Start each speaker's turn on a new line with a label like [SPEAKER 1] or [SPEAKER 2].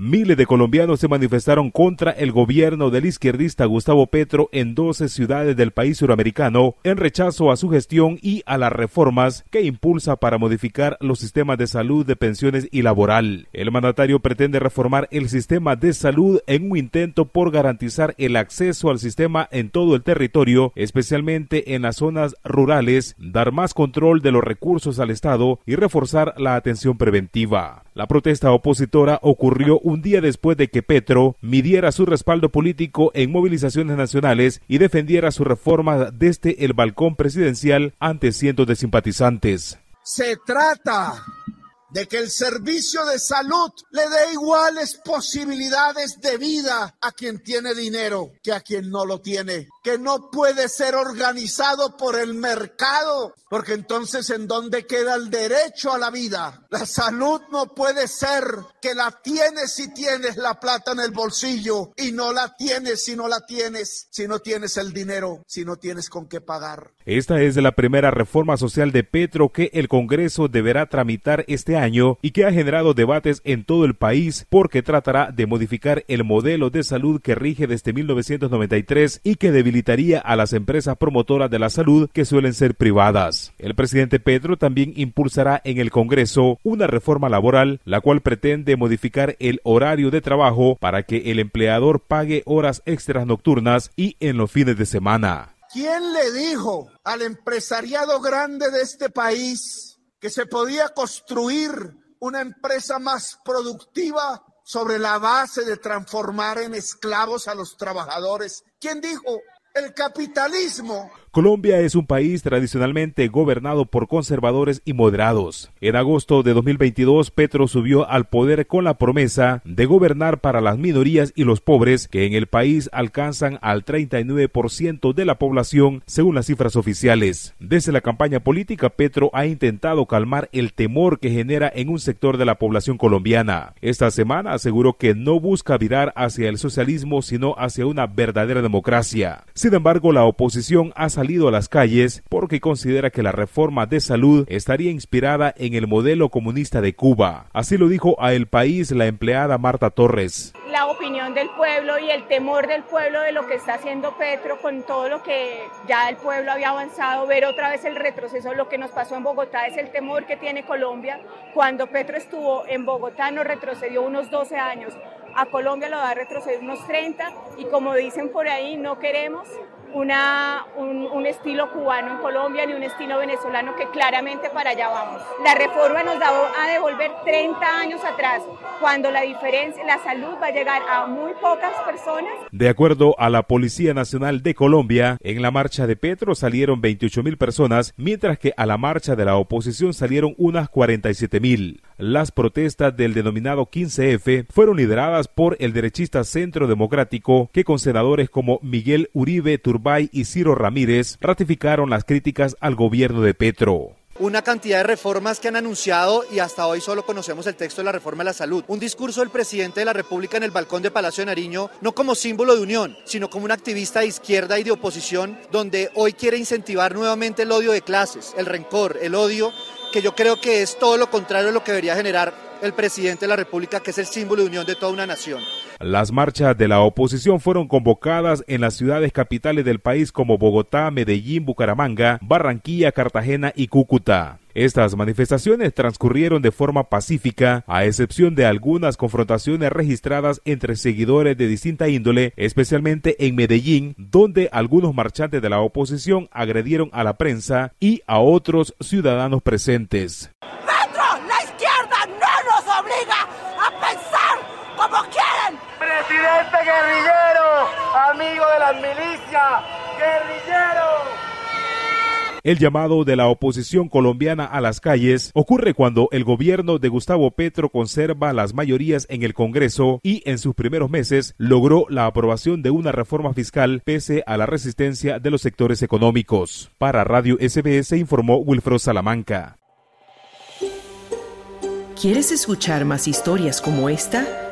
[SPEAKER 1] Miles de colombianos se manifestaron contra el gobierno del izquierdista Gustavo Petro en 12 ciudades del país suramericano en rechazo a su gestión y a las reformas que impulsa para modificar los sistemas de salud, de pensiones y laboral. El mandatario pretende reformar el sistema de salud en un intento por garantizar el acceso al sistema en todo el territorio, especialmente en las zonas rurales, dar más control de los recursos al Estado y reforzar la atención preventiva. La protesta opositora ocurrió un día después de que Petro midiera su respaldo político en movilizaciones nacionales y defendiera su reforma desde el balcón presidencial ante cientos de simpatizantes.
[SPEAKER 2] Se trata de que el servicio de salud le dé iguales posibilidades de vida a quien tiene dinero que a quien no lo tiene, que no puede ser organizado por el mercado, porque entonces ¿en dónde queda el derecho a la vida? La salud no puede ser que la tienes si tienes la plata en el bolsillo y no la tienes si no la tienes, si no tienes el dinero, si no tienes con qué pagar.
[SPEAKER 1] Esta es la primera reforma social de Petro que el Congreso deberá tramitar este año y que ha generado debates en todo el país porque tratará de modificar el modelo de salud que rige desde 1993 y que debilitaría a las empresas promotoras de la salud que suelen ser privadas. El presidente Petro también impulsará en el Congreso una reforma laboral la cual pretende modificar el horario de trabajo para que el empleador pague horas extras nocturnas y en los fines de semana.
[SPEAKER 2] ¿Quién le dijo al empresariado grande de este país que se podía construir una empresa más productiva sobre la base de transformar en esclavos a los trabajadores. ¿Quién dijo? El capitalismo
[SPEAKER 1] Colombia es un país tradicionalmente gobernado por conservadores y moderados. En agosto de 2022, Petro subió al poder con la promesa de gobernar para las minorías y los pobres, que en el país alcanzan al 39% de la población, según las cifras oficiales. Desde la campaña política, Petro ha intentado calmar el temor que genera en un sector de la población colombiana. Esta semana aseguró que no busca virar hacia el socialismo, sino hacia una verdadera democracia. Sin embargo, la oposición ha salido a las calles porque considera que la reforma de salud estaría inspirada en el modelo comunista de Cuba. Así lo dijo a El País la empleada Marta Torres.
[SPEAKER 3] La opinión del pueblo y el temor del pueblo de lo que está haciendo Petro con todo lo que ya el pueblo había avanzado, ver otra vez el retroceso, lo que nos pasó en Bogotá es el temor que tiene Colombia. Cuando Petro estuvo en Bogotá nos retrocedió unos 12 años, a Colombia lo va a retroceder unos 30 y como dicen por ahí, no queremos una, un, estilo cubano en Colombia ni un estilo venezolano que claramente para allá vamos. La reforma nos da a devolver 30 años atrás, cuando la diferencia, la salud va a llegar a muy pocas personas.
[SPEAKER 1] De acuerdo a la Policía Nacional de Colombia, en la marcha de Petro salieron 28 mil personas, mientras que a la marcha de la oposición salieron unas 47 mil. Las protestas del denominado 15F fueron lideradas por el derechista Centro Democrático, que con senadores como Miguel Uribe Turbay y Ciro Ramírez ratificaron las críticas al gobierno de Petro
[SPEAKER 4] una cantidad de reformas que han anunciado y hasta hoy solo conocemos el texto de la reforma de la salud. Un discurso del presidente de la República en el balcón de Palacio de Nariño, no como símbolo de unión, sino como un activista de izquierda y de oposición, donde hoy quiere incentivar nuevamente el odio de clases, el rencor, el odio que yo creo que es todo lo contrario a lo que debería generar el presidente de la República, que es el símbolo de unión de toda una nación.
[SPEAKER 1] Las marchas de la oposición fueron convocadas en las ciudades capitales del país como Bogotá, Medellín, Bucaramanga, Barranquilla, Cartagena y Cúcuta. Estas manifestaciones transcurrieron de forma pacífica, a excepción de algunas confrontaciones registradas entre seguidores de distinta índole, especialmente en Medellín, donde algunos marchantes de la oposición agredieron a la prensa y a otros ciudadanos presentes.
[SPEAKER 5] ¡Presidente guerrillero! ¡Amigo de las milicias! ¡Guerrillero!
[SPEAKER 1] El llamado de la oposición colombiana a las calles ocurre cuando el gobierno de Gustavo Petro conserva las mayorías en el Congreso y en sus primeros meses logró la aprobación de una reforma fiscal pese a la resistencia de los sectores económicos. Para Radio SBS informó Wilfredo Salamanca.
[SPEAKER 6] ¿Quieres escuchar más historias como esta?